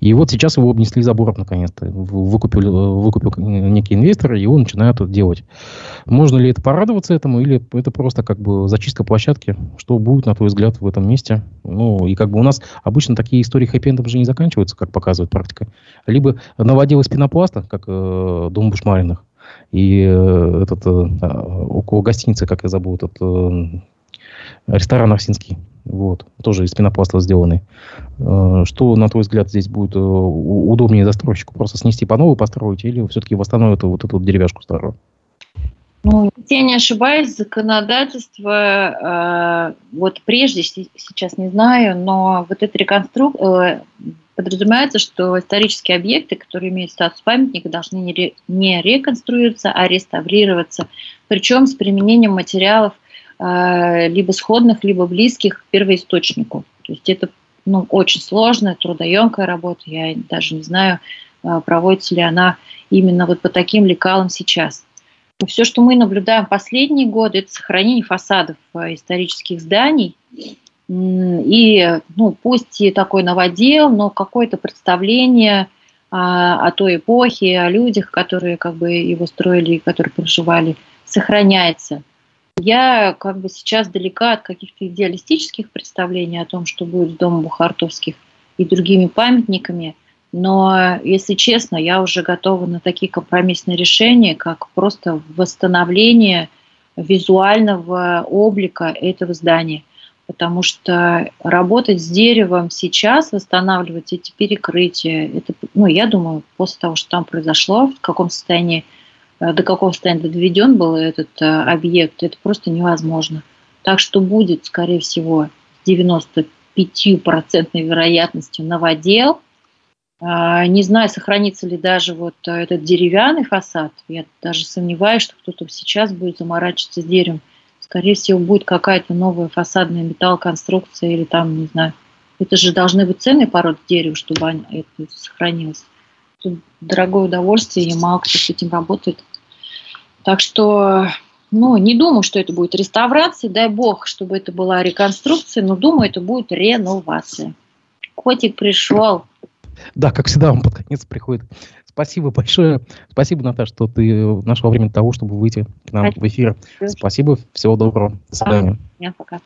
И вот сейчас его обнесли забором наконец-то. Выкупил, выкупил некий инвестор, и его начинают это делать. Можно ли это порадоваться этому, или это просто как бы зачистка площадки? Что будет, на твой взгляд, в этом месте? Ну, и как бы у нас обычно такие истории хэппи же не заканчиваются, как показывает практика. Либо наводилась пенопласта, как э, дом Бушмариных, и э, этот, э, около гостиницы, как я забыл, этот э, ресторан Арсинский. Вот, тоже из пенопласта сделанный. Что, на твой взгляд, здесь будет удобнее застройщику? Просто снести по новой построить или все-таки восстановить вот эту деревяшку старую? Ну, я не ошибаюсь, законодательство, э, вот прежде, сейчас не знаю, но вот эта реконструкция, подразумевается, что исторические объекты, которые имеют статус памятника, должны не, ре, не реконструироваться, а реставрироваться, причем с применением материалов э, либо сходных, либо близких к первоисточнику. То есть это ну, очень сложная, трудоемкая работа. Я даже не знаю, э, проводится ли она именно вот по таким лекалам сейчас. Но все, что мы наблюдаем последние годы, это сохранение фасадов э, исторических зданий – и, ну, пусть и такой новодел, но какое-то представление о, о той эпохе, о людях, которые как бы его строили и которые проживали, сохраняется. Я как бы сейчас далека от каких-то идеалистических представлений о том, что будет с домом Бухартовских и другими памятниками, но, если честно, я уже готова на такие компромиссные решения, как просто восстановление визуального облика этого здания потому что работать с деревом сейчас, восстанавливать эти перекрытия, это, ну, я думаю, после того, что там произошло, в каком состоянии, э, до какого состояния доведен был этот э, объект, это просто невозможно. Так что будет, скорее всего, 95% вероятностью новодел. А, не знаю, сохранится ли даже вот этот деревянный фасад. Я даже сомневаюсь, что кто-то сейчас будет заморачиваться с деревом скорее всего, будет какая-то новая фасадная металлоконструкция или там, не знаю. Это же должны быть ценные породы дерева, чтобы это сохранилось. Тут дорогое удовольствие, и мало кто с этим работает. Так что, ну, не думаю, что это будет реставрация, дай бог, чтобы это была реконструкция, но думаю, это будет реновация. Котик пришел. Да, как всегда, он под конец приходит. Спасибо большое. Спасибо, Наташа, что ты нашла время для того, чтобы выйти к нам Спасибо. в эфир. Спасибо. Всего доброго. До свидания. А, пока.